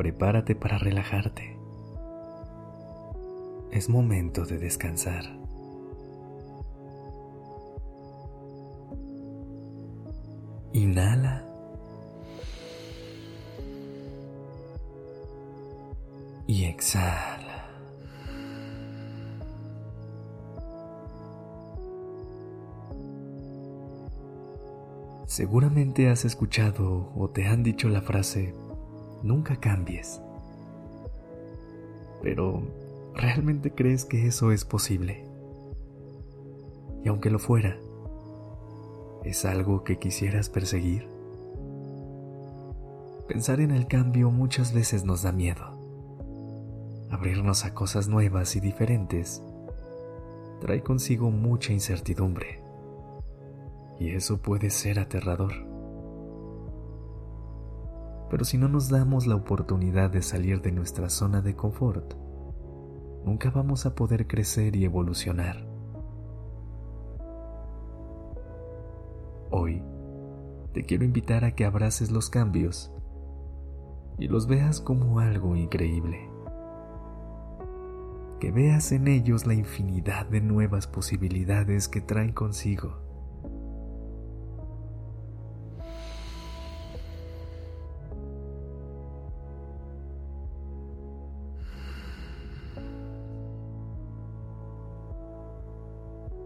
Prepárate para relajarte. Es momento de descansar. Inhala. Y exhala. Seguramente has escuchado o te han dicho la frase, nunca cambies. Pero, ¿realmente crees que eso es posible? Y aunque lo fuera, ¿es algo que quisieras perseguir? Pensar en el cambio muchas veces nos da miedo. Abrirnos a cosas nuevas y diferentes trae consigo mucha incertidumbre. Y eso puede ser aterrador. Pero si no nos damos la oportunidad de salir de nuestra zona de confort, nunca vamos a poder crecer y evolucionar. Hoy te quiero invitar a que abraces los cambios y los veas como algo increíble. Que veas en ellos la infinidad de nuevas posibilidades que traen consigo.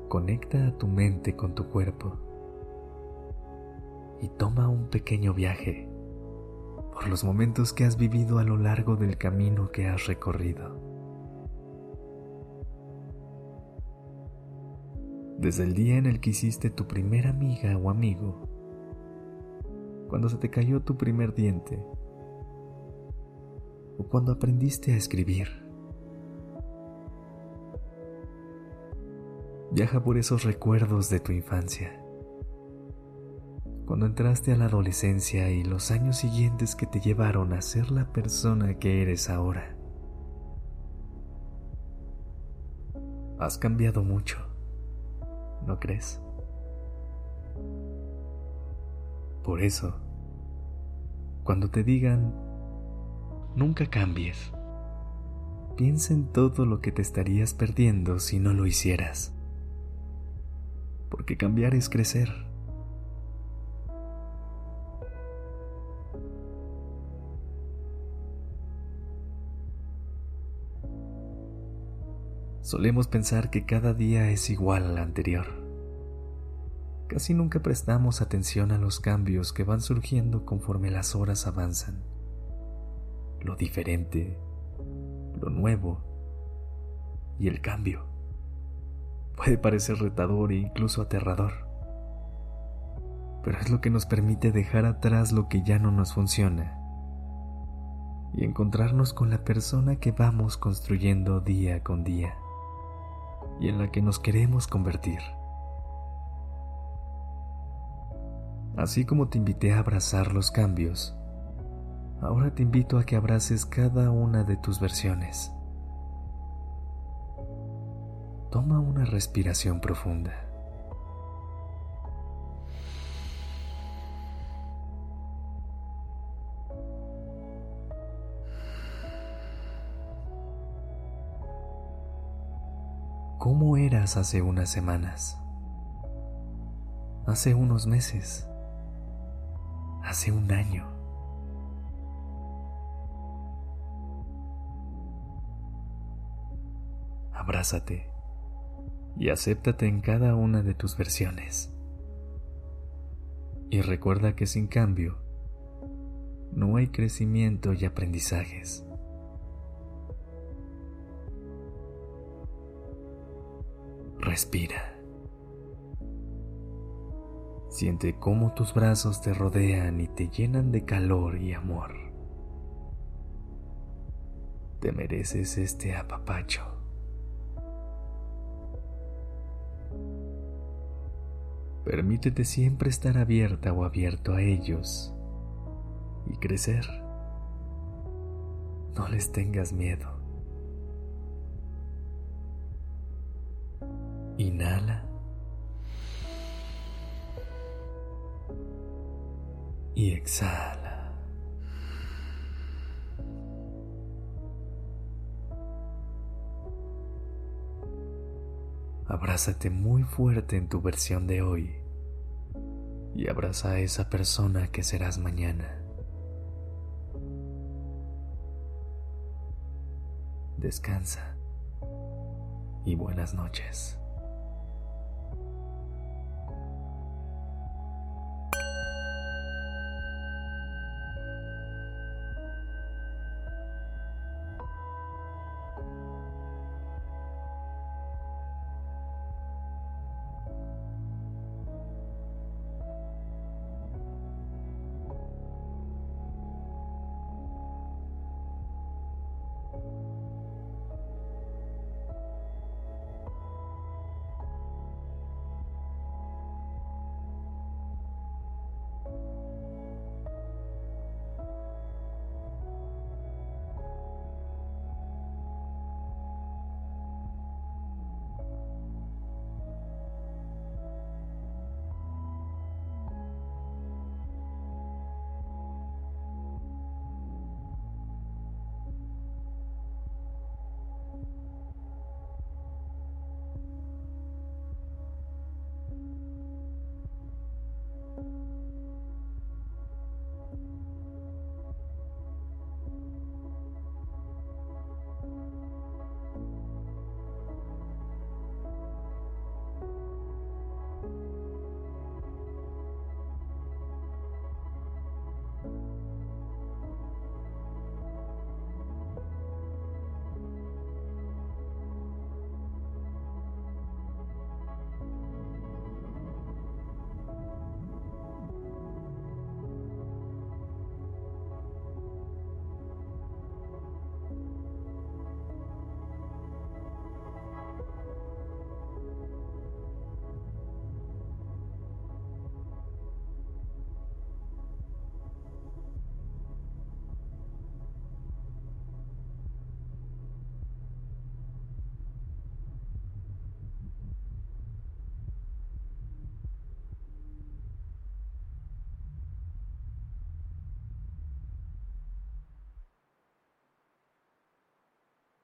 Conecta a tu mente con tu cuerpo y toma un pequeño viaje por los momentos que has vivido a lo largo del camino que has recorrido. Desde el día en el que hiciste tu primera amiga o amigo, cuando se te cayó tu primer diente, o cuando aprendiste a escribir. Viaja por esos recuerdos de tu infancia. Cuando entraste a la adolescencia y los años siguientes que te llevaron a ser la persona que eres ahora. Has cambiado mucho, ¿no crees? Por eso, cuando te digan, nunca cambies, piensa en todo lo que te estarías perdiendo si no lo hicieras porque cambiar es crecer. Solemos pensar que cada día es igual al anterior. Casi nunca prestamos atención a los cambios que van surgiendo conforme las horas avanzan. Lo diferente, lo nuevo y el cambio puede parecer retador e incluso aterrador. Pero es lo que nos permite dejar atrás lo que ya no nos funciona y encontrarnos con la persona que vamos construyendo día con día y en la que nos queremos convertir. Así como te invité a abrazar los cambios, ahora te invito a que abraces cada una de tus versiones Toma una respiración profunda. ¿Cómo eras hace unas semanas? Hace unos meses? Hace un año? Abrázate y acéptate en cada una de tus versiones. Y recuerda que sin cambio no hay crecimiento y aprendizajes. Respira. Siente cómo tus brazos te rodean y te llenan de calor y amor. Te mereces este apapacho. Permítete siempre estar abierta o abierto a ellos y crecer. No les tengas miedo. Inhala. Y exhala. Abrázate muy fuerte en tu versión de hoy y abraza a esa persona que serás mañana. Descansa y buenas noches.